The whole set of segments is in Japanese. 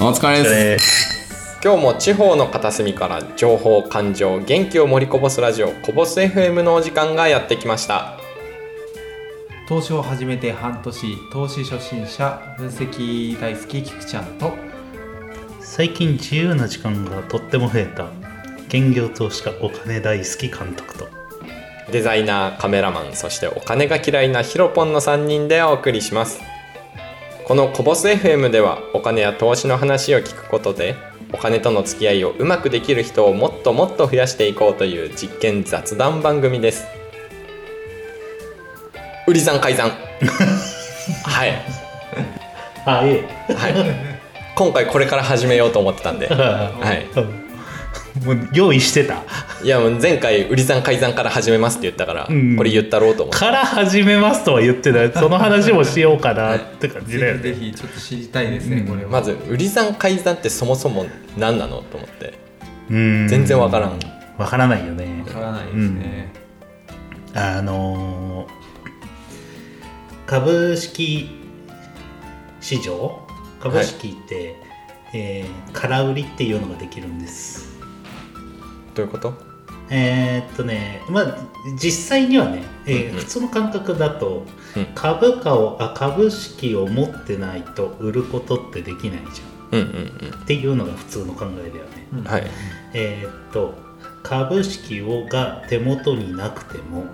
お疲れです。今日も地方の片隅から情報感情元気を盛りこぼすラジオこぼす FM のお時間がやってきました。投資を始めて半年投資初心者分析大好きキクちゃんと。最近自由な時間がとっても増えた。兼業投資家お金大好き監督とデザイナーカメラマンそしてお金が嫌いなヒロポンの3人でお送りします。このコボス FM ではお金や投資の話を聞くことでお金との付き合いをうまくできる人をもっともっと増やしていこうという実験雑談番組です。売り算改ざん。はい。あえ。はい。今回これから始めようと思ってたんで。え はいもう用意してた。いやもう前回売り算改ざんから始めますって言ったから、うん。これ言ったろうと思ってから始めますとは言ってない。その話もしようかなって感じだよぜひぜねひちょっと知りたいですね、うん。これは。まず売り算改ざんってそもそも何なのと思って。うん。全然わからん。わからないよね。わからないですね、あのー株式市場？株式って、えー空売りっていうのができるんですどういうこと？えーっとねまあ実際にはね、えーうんうん。普通の感覚だと、うん。株価をあ株式を持ってないと売ることってできないじゃん。うんうんっていうのが普通の考えだよね。うん。はい。えーっと株式をが手元になくても、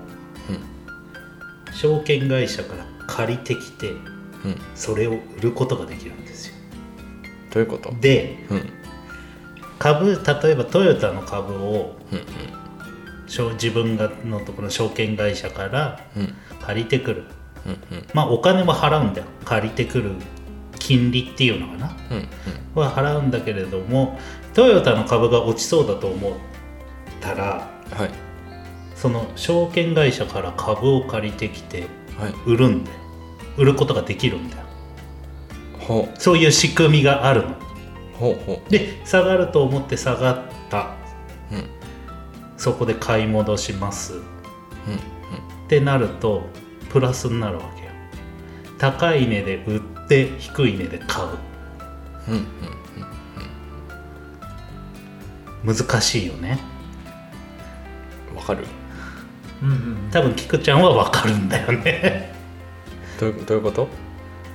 証券会社から借りてきてうん。それを売ることができるんですよ。どういうこと？でうんうん株例えばトヨタの株をうんしょ自分がのところの証券会社からうん。借りてくる。うんうん。まあお金は払うんだよ。借りてくる金利っていうのかな。うんは払うんだけれどもトヨタの株が落ちそうだと思ったらはい。その証券会社から株を借りてきてはい。売るんだよ。売ることができるんだよ。ほそういう仕組みがあるのうほう。ほで下がると思って下がった。ううん。そこで買い戻します。うんってなるとプラスになるわけよ。高い値で売って低い値で買う。うんうん難しいよね。うんわかる？うんうん多分菊ちゃんは分かるんだよね。どういうどういうこと？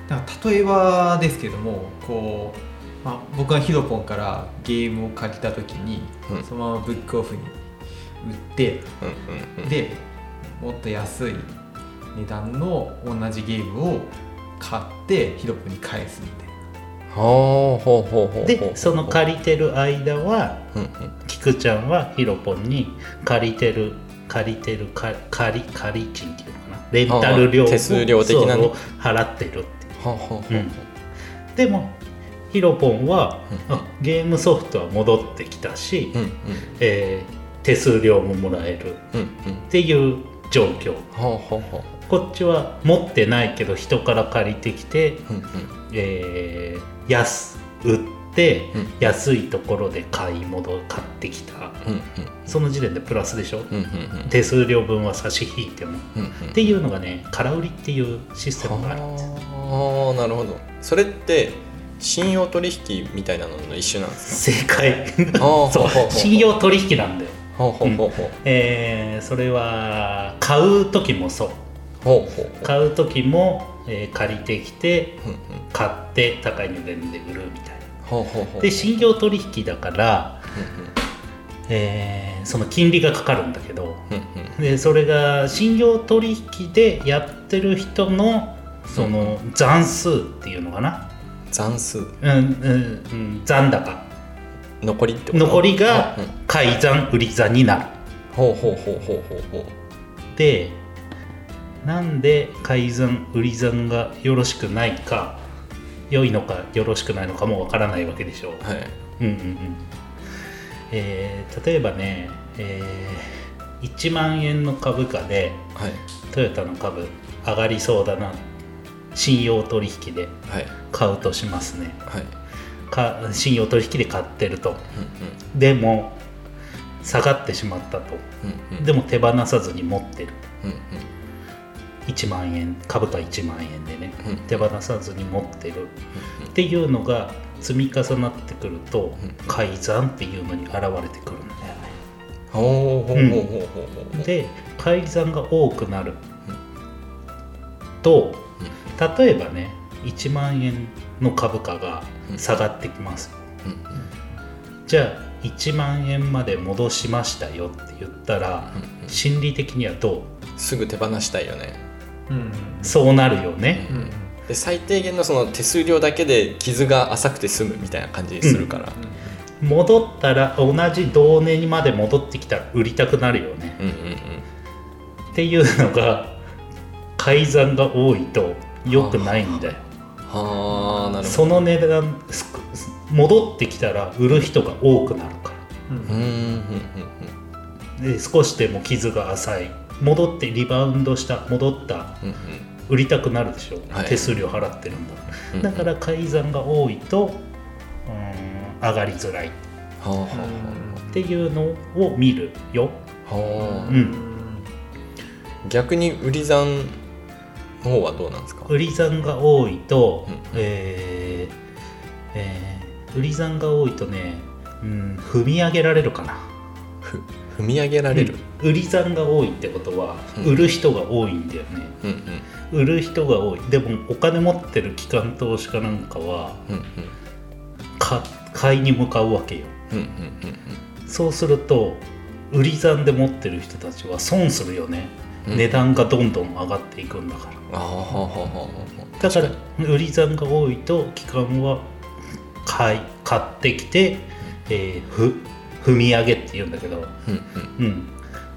だから例えばですけどもこう、まあ、僕がヒロポンからゲームを借りた時に、うん。そのままブックオフに売ってうんうんうん。でもっと安い値段の同じゲームを買ってヒロポンに返すみたいな。ほうほうほうでその借りてる間はうんうん。菊ちゃんはヒロポンに借りてる借りてるか借り借り賃っていうのかな？レンタル料を手数料的なね。そう払ってるっていう。ほうほうほうほう。でもヒロポンは、うん。あゲームソフトは戻ってきたし、うんうん。えー手数料ももらえるっていう状況。ほうほうほうこっちは持ってないけど人から借りてきて、うんうん。えー安売って、うん。安いところで買い戻買ってきた。うんうん。その時点でプラスでしょ、うんうんうん。手数料分は差し引いても、うんうん。っていうのがね空売りっていうシステムがあるんですあなるほど。それって信用取引みたいなのの一種なんです正解。そう。信用取引なんだよほうほうほうほう。えーそれは買う時もそう。ほうほう買う時も、えー借りてきてうんうん。買って高い値段で売るみたいな。ほうほうほうで信用取引だから、うんえーその金利がかかるんだけどうんうん。でそれが信用取引でやってる人のその残数っていうのかな、残数。うんうんうん、残高。残りってこと？残りがうん。買い残売り残になる。ほうほうほうほうほうほう。でなんで買い残売り残がよろしくないか良いのかよろしくないのかもわからないわけでしょう、はい。うんうんうん。えー例えばね、えー1万円の株価ではい。トヨタの株上がりそうだな信用取引ではい。買うとしますね。はい。か信用取引で買ってると。うんでも下がってしまったと。うんうん。うんでも手放さずに持ってる。うんうん。1万円株価1万円でね。うん。手放さずに持ってる。っていうのが積み重なってくると改ざんっていうのに現れてくるんだよね。ほうほうほうほうほうほう。で改ざんが多くなると例えばね1万円の株価が下がってきます。うんじゃあ1万円まで戻しましたよって言ったら心理的にはどう？すぐ手放したいよね。うん。そうなるよね。うん。うんで最低限のその手数料だけで傷が浅くて済むみたいな感じするから、戻ったら同じ同値にまで戻ってきたら売りたくなるよね。うん、うん。っていうのが改ざんが多いと良くないんだよあなるほその値段す戻ってきたら売る人が多くなるかうんどうんうんうん。らで少しでも傷が浅い。戻ってリバウンドした戻ったうんうん。売りたくなるでしょ、はい。手数料払ってるんだ。うんだから改ざんが多いとうーん上がりづらい。っはあはていうのを見るよ。あはあ。はあうん。逆に売り算の方はどうなんですか？売り算が多いと、うんえーえー売り算が多いとね、うん、踏み上げられるかな。ふ踏み上げられる、売り算が多いってことは、うん。売る人が多いんだよね。うん、うん。売る人が多い。でもお金持ってる機関投資家なんかはうんうん。か買いに向かうわけよ。うんうんうんそうすると売り算で持ってる人たちは損するよね、うん値段がどんどん上がっていくんだから。ああはあはあはあだから売り算が多いと機関は買い買ってきて、えーふ踏み上げっていうんだけど、にうんうん。うん、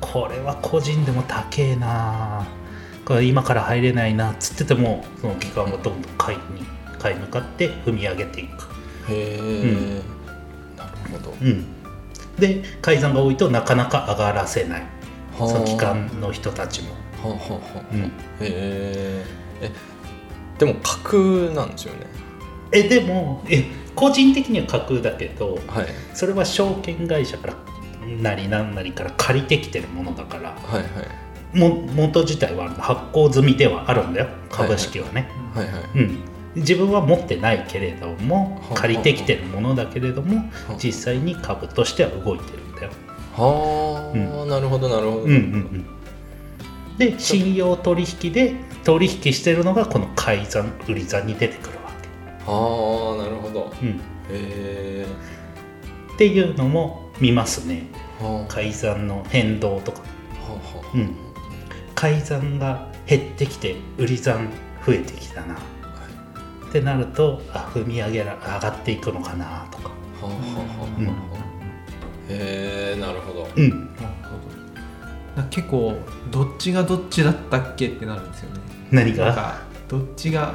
これは個人でも高えなこれ今から入れないなっつっててもその機関はどんどん買いに買い向かって踏み上げていく、へえ、なるほど。うん、で改ざんが多いとなかなか上がらせない。はあその機関の人たちも、はあはあはあう。ん、へええでも架空なんですよね。えでもえ個人的には架空だけどはい。それは証券会社からなりなんなりから借りてきてるものだからはいはい。も元自体は発行済みではあるんだよ。株式はね、はいはい。うん、自分は持ってないけれどもはあ借りてきてるものだけれどもはあ実際に株としては動いてるんだよ。はあ、なるほどなるほど、うんうんうん、で信用取引で取引してるのがこの買い算売り算に出てくるわはあなるほど。け、うん、へえ。っていうのも見ますね。はあ。買い算の変動とか、はあはうん、買い算が減ってきて売り算増えてきたな。ってなるとあ踏み上げら上がっていくのかなとか、あはあはあはあはあ。うんへえなるほど。うん、なるほど。結構どっちがどっちだったっけってなるんですよね。何かどっちが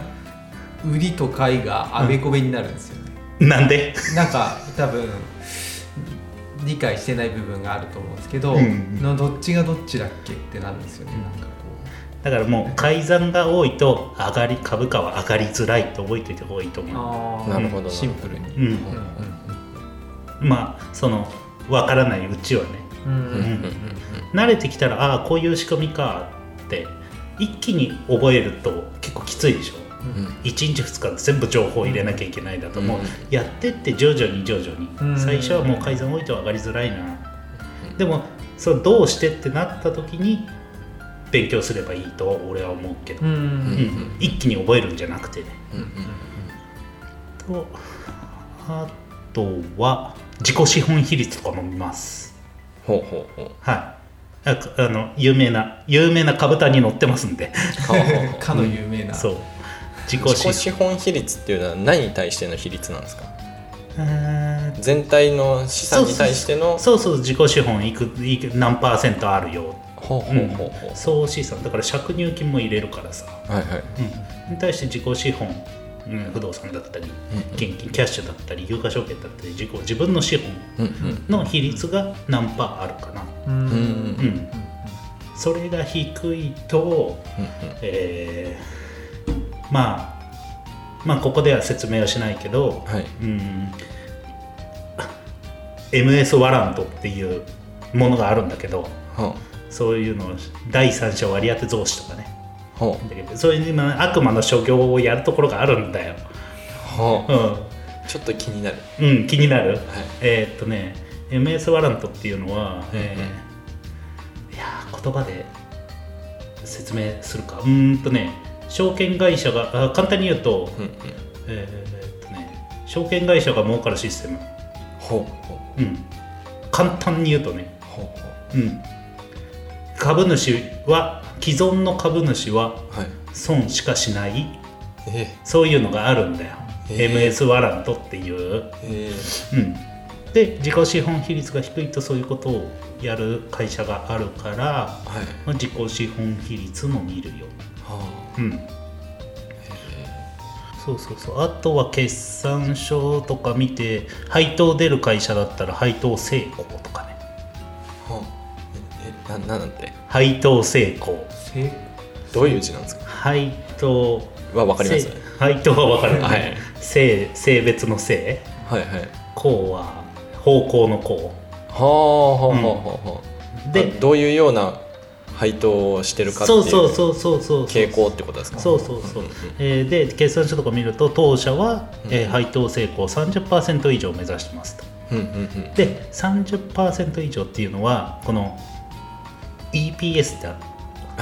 売りと買いがあべこべになるんですよね、なんで？なんか多分理解してない部分があると思うんですけど、うんのどっちがどっちだっけってなるんですよね、うんなんかこだからもう改ざんが多いと上がり株価は上がりづらいと覚えておいた方がいいとう。思あーなるほどシンプルに、う、うんうん。まあその分からないうちはね。慣れてきたらああこういう仕組みかって一気に覚えると結構きついでしょ。うん。1日2日で全部情報を入れなきゃいけないだともう。うん。やってって徐々に徐々に。うん。最初はもう改ざん多いと上がりづらいな。でもそれどうしてってなった時に勉強すればいいと俺は思うけど、一気に覚えるんじゃなくてね。とあとは自己資本比率とかも見ます。ほうほうほう。はい。ああの有名な有名な株単に載ってますんで。かの有名な、そう。自己自己資資本比率っていうのは何に対しての比率なんですか？えー。全体の資産に対してのそうそう。自己資本いくいく何パーセントあるよ。ほうほうほうほう。総資産。だから借入金も入れるからさ、はいはい。うん、に対して自己資本、うん、不動産だったり現金キャッシュだったり有価証券だったり自己自分の資本の比率が何パーあるかな、うんそれが低いと、うんえーまあまあここでは説明はしないけど、はい。うん。MS ワラントっていうものがあるんだけどはそういうのを第三者割当増資とかねほだけどそういう今悪魔の所業をやるところがあるんだよ。うほう。うちょっと気になる。ん、うん、気になる。はい。えーっとね MS ワラントっていうのは、えーいやー言葉で説明するか。うーんとね証券会社があ簡単に言うと,、うんうん。えーっとね証券会社が儲かるシステム、ほう。ほううん、簡単に言うとね、ほう。ほうん、株主は既存の株主は損しかしない。えそういうのがあるんだよ、へー MS ワラントっていう。ー、え。うん、で自己資本比率が低いとそういうことをやる会社があるから、ー、はい。まあ、自己資本比率も見るよ、はうん、そうそうそう。あとは決算書とか見て配当出る会社だったら配当成功とかええななんて？配当成功成どういう字なんですか？配当はわかります？せ配当は分かる、はい。性性別の性はいはい。功は方向の功はあはあはあであどういうような配当をしてるかっていそううそうそうそうそう。傾向ってことですか？そうそうそう。うんうんうん。えーで決算書とか見ると当社は、えーうん配当成功30%以上を目指してますと。うんうんうん。で30%以上っていうのはこの EPS っては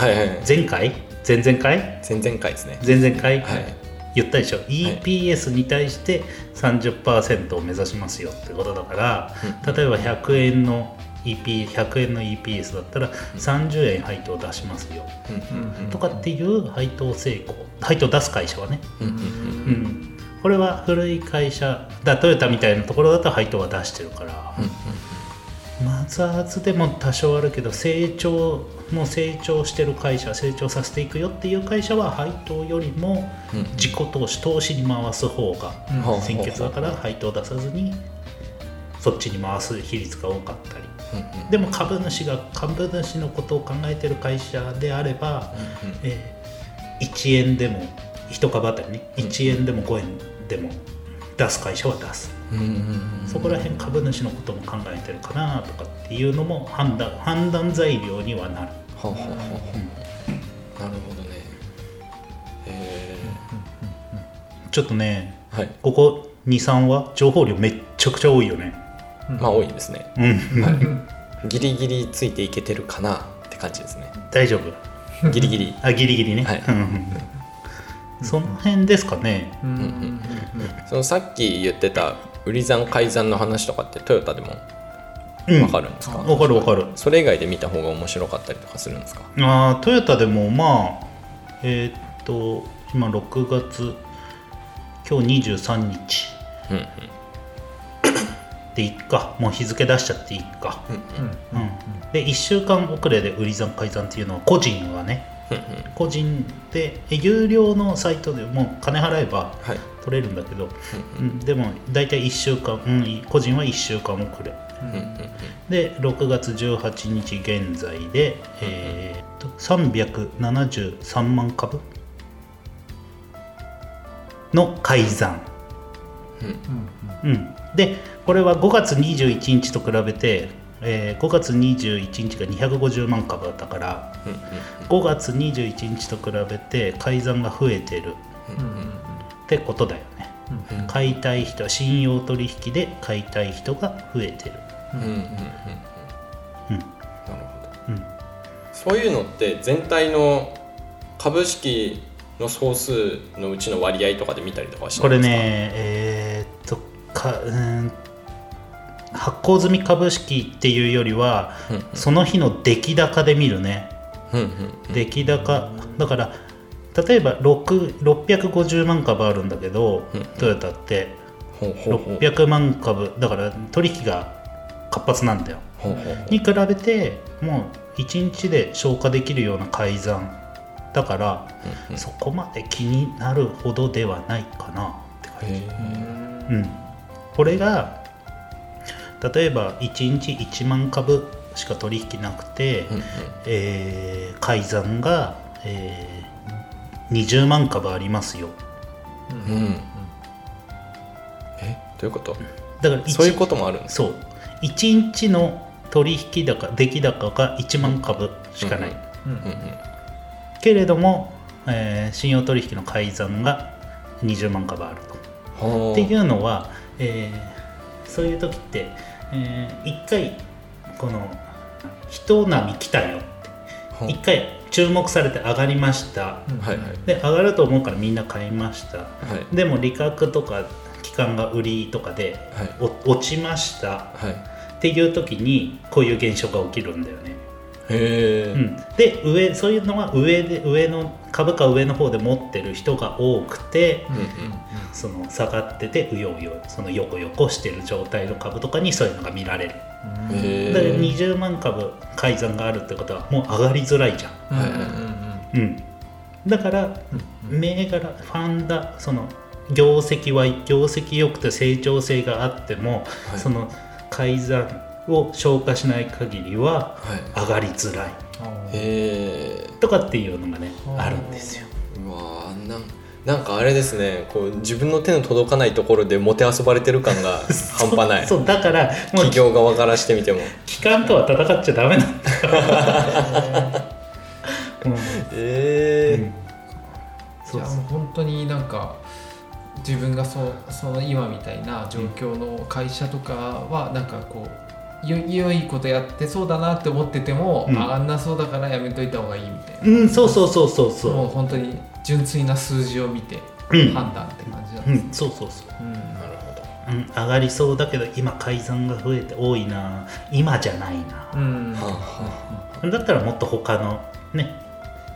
いはいはい。前回？前々回？前々回ですね。前々回、はい。言ったでしょ？EPS に対して30%を目指しますよってことだから、例えば100円の EP100 円の EPS だったら30円配当出しますよ。うん。うん。うん。とかっていう配当成功。配当出す会社はね。うん。うん。うん。うん、これは古い会社だトヨタみたいなところだと配当は出してるから、マザーズでも多少あるけど成長もう成長してる会社成長させていくよっていう会社は配当よりもうん自己投資投資に回す方がうん先決だから配当出さずにそっちに回す比率が多かったり。うんうん。でも株主が株主のことを考えてる会社であれば、えー1円でも1株当たりね1円でも5円でも出す会社は出す。うんうんうんうんそこら辺株主のことも考えてるかなとかっていうのも判断判断材料にはなる、はあはあはあは。あなるほどね。えちょっとねーはい。ここ23は情報量めっちゃくちゃ多いよね。まあ多いですね。うん。はい。ギリギリついていけてるかなって感じですね。大丈夫？ギリギリ。あギリギリね、はい。うんうんその辺ですかね。うんうんうん。そのさっき言ってた売り算改ざんの話とかってトヨタでもうん。わかるんですか、わかるわかる。それ以外で見た方が面白かったりとかするんですか？あートヨタでもまあえーっと今6月今日23日。うんうん。でいっか。もう日付出しちゃっていいか、うんうん。で1週間遅れで売り算改ざんっていうのは個人はねうんうん個人でえ有料のサイトでもう金払えばはい。取れるんだけど、うんうん、でも大体1週間、うん、い個人は1週間遅れで6月18日現在で、えーっと373万株の改ざん、うん、でこれは5月21日と比べて、えー5月21日が250万株だったからうん5月21日と比べて改ざんが増えてる。ってことだよね。うんうん買いたい人信用取引で買いたい人が増えてる。そういうのって全体の株式の総数のうちの割合とかで見たりとかはしなこれいですか？ねえーっとかうーん発行済み株式っていうよりはうんうん。その日の出来高で見るね。うんうんうん。出来高。だから例えば6 650万株あるんだけどうんトヨタって。ほうほうほう。600万株。だから取引が活発なんだよ。に比べてもう1日で消化できるような改ざん。だからうんうん。そこまで気になるほどではないかなって感じ。うん、これが例えば1日1万株しか取引なくて、うんうん。えー改ざんが、えー20万株ありますよ。うん。え？どういうこと？だから一そういうこともあるんですそう。1日の取引高出来高が1万株しかない、うんうん。けれどもえー信用取引の改ざんが20万株あると。ほうっていうのは、えーそういう時って、えー一回この人波来たよほう。一回注目されて上がりました。はいはい。で上がると思うからみんな買いました。はい。でも利確とか期間が売りとかではい。お落ちました。はい。っていう時にこういう現象が起きるんだよね、うん、で上そういうのは上で上の株価上の方で持ってる人が多くてうんうんその下がっててうようよその横横してる状態の株とかにそういうのが見られる。へだからえ20万株改ざんがあるってことはもう上がりづらいじゃん、うん、だから銘柄ファンダその業績は業績良くて成長性があっても、はい。その改ざんを消化しない限りははい。上がりづらい。へえとかっていうのがねあるんですよ。うわーなんなんかあれですね。こう自分の手の届かないところでもてあそばれてる感が 半端ない。そうそうだから企業側からしてみても。機関とは戦っちゃダメなんだよ、うん。ええうん。そう。じゃあもう本当になんか自分がそうその今みたいな状況の会社とかはなんかこうよ良いことやってそうだなって思ってても、うん。上がんなそうだからやめといた方がいいみたいな、うん、そうそうそうそうもうそ本当に純粋な数字を見てう、うん。判断って感じなんうです、ん、そうそうそう。うん。なるほど。うん、上がりそうだけど今改ざんが増えて多いな。今じゃないな。う、ん。はあはだったらもっと他のね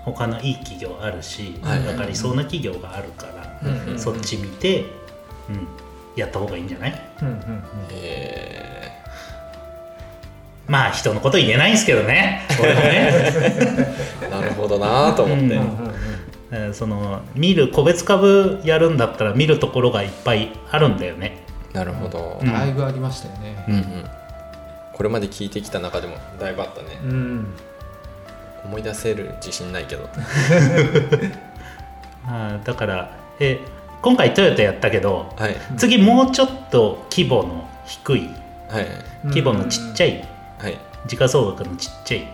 他のいい企業あるし、はい。上がりそうな企業があるから、うんうんそっち見て、うん、やった方がいいんじゃない？うんうんうん。へまあ人のこと言えないんですけどね。俺もね、え なるほどなと思って、うん。うん。うんえーその見る個別株やるんだったら見るところがいっぱいあるんだよね。なるほど、うん。だいぶありましたよね。ううんんうん。これまで聞いてきた中でもだいぶあったね。うん。思い出せる自信ないけど。あーだからえ今回トヨタやったけどはい。次もうちょっと規模の低いはい。規模のちっちゃいはい。時価総額のちっちゃい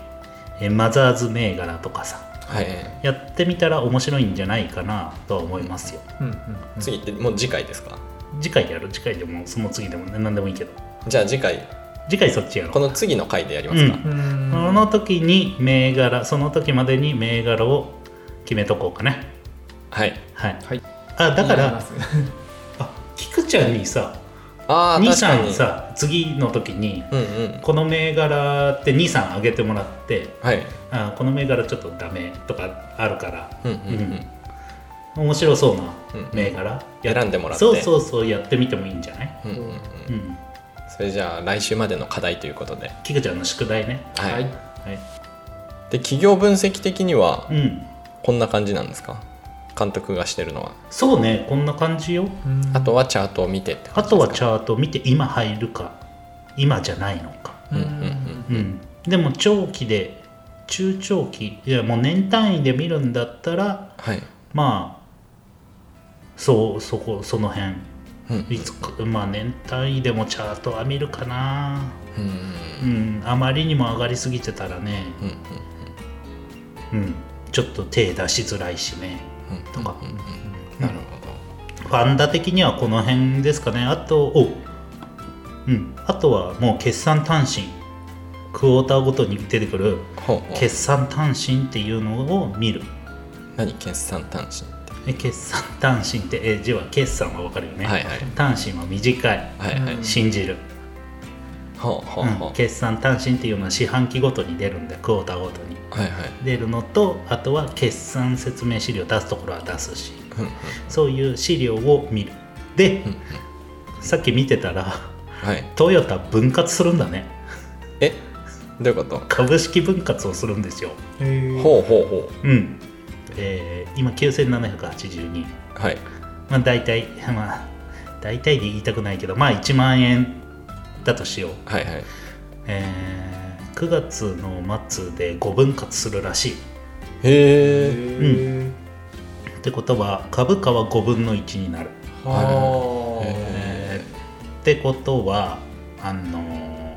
えマザーズ銘柄とかさはい。やってみたら面白いんじゃないかなとは思いますよ。うんうん次ってもう次回ですか？次回やる次回でもその次でもね何でもいいけどじゃあ次回。次回そっちやろこの次の回でやりますか、うん。うんその時に銘柄その時までに銘柄を決めとこうかねはい。はい。はい。あだからあ菊ちゃんにさ23に。さ次の時にうんうん。この銘柄って23上げてもらってはい。あこの銘柄ちょっとダメとかあるからうんうんうん。面白そうなうん銘柄、選んでもらって。そうそうそうやってみてもいいんじゃない？うんうんうん。うん。それじゃあ来週までの課題ということで。菊ちゃんの宿題ね。はい、はい。はい。で企業分析的にはうん。こんな感じなんですか？監督がしてるのは。そうねこんな感じよ。うん。あとはチャートを見てってあとはチャートを見て今入るか今じゃないのか。うんうんうん。でも長期で中長期いやもう年単位で見るんだったらはい。まあそうそこその辺。うん。いつかまあ年単位でもチャートは見るかな。うんうんあまりにも上がりすぎてたらね。うんうんうん。ちょっと手出しづらいしね。うんとか。うんうんなるほファンダ的にはこの辺ですかね。あとおうん。あとはもう決算単身。クォーターごとに出てくる決算単身っていうのを見る。何？決算単身って。え決算単身ってえ字は決算は分かるよね、はいはい。単身は短い。はいはい。うん。信じる、ほうん。決算単身っていうのは四半期ごとに出るんでクォーターごとに。はいはい。出るのとあとは決算説明資料出すところは出すし。うんうん。そういう資料を見る。で、うんうん。さっき見てたらはい。トヨタ分割するんだね。え？どういうこと？株式分割をするんですよ。ほうほうほう。ん。えー今9782うはい。まあ大体まあ大体で言いたくないけどまあ1万円だとしよう。はいはい。えー9月の末で5分割するらしい。へえへってことは株価は5分の1になる。ーはあえーってことはあのー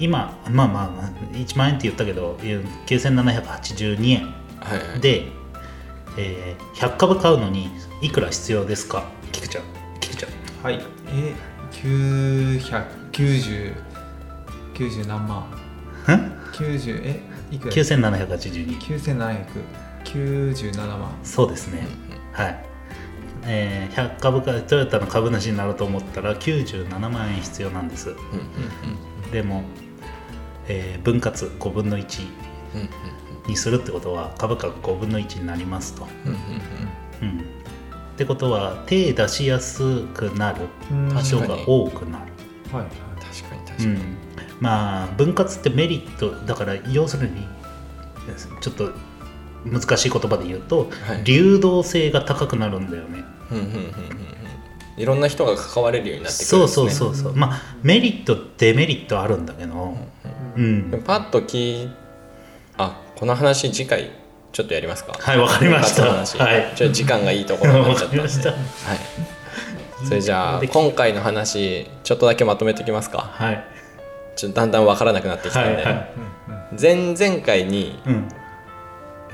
今まあまあ1万円って言ったけど9782円。はいはい。でえー100株買うのにいくら必要ですか？菊ちゃん。菊ちゃんはいえ990 90何万。ん90え？いくら？9782 9797万。そうですね。はい。えー100株かトヨタの株主になろうと思ったら97万円必要なんです。うんうんでも、えー分割5分の1うんうんにするってことは株価が5分の1になりますと、うんうんうん、ってことは手出しやすくなるうん。人が多くなる、はい。確かに確かに、うん、まあ分割ってメリットだから要するにちょっと難しい言葉で言うと、はい。流動性が高くなるんだよね。うんうんうんうんうん。いろんな人が関われるようになってくるそうんですね。そうそうそうまあメリットデメリットあるんだけど。うん、でもパッと聞いあこの話次回ちょっとやりますか？はいわかりました。はい。ちょっと時間がいいところになっわちゃったんで。かりました。はいそれじゃあ今回の話ちょっとだけまとめておきますか。はい。ちょっとだんだん分からなくなってきたんで、はいはい。前々回にうん。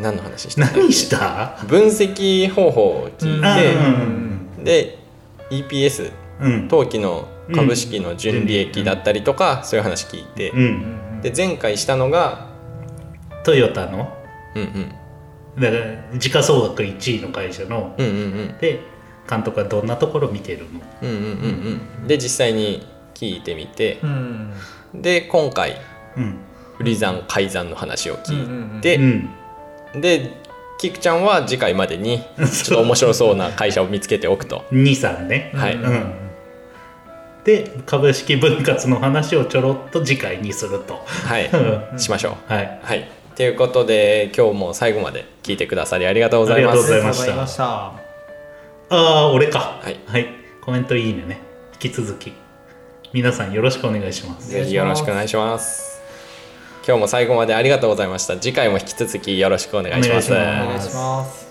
何の話した何した？分析方法を聞いあて、うんで EPS うん。当期の株式の純利益だったりとか、そういう話聞いて、うん。で前回したのがトヨタの？うんうん。だから時価総額1位の会社の？うんうんうん。で監督はどんなところ見てるの？うんうんうんうん。で実際に聞いてみて。うん。で今回うん。売り算改ざんの話を聞いうて、んでキクちゃんは次回までに ちょっと面白そうな会社を見つけておくと。23ね。はい。うん。で株式分割の話をちょろっと次回にすると。はい。うん。しましょう。はい。はい。ということで今日も最後まで聞いてくださりありがとうございます。ざいました。ありがとうございましたああ俺か。はい。コメントいいね。ね引き続き。皆さんよろしくお願いします。ぜひよろしくお願いします。今日も最後までありがとうございました。次回も引き続きよろしくお願いします。お願いします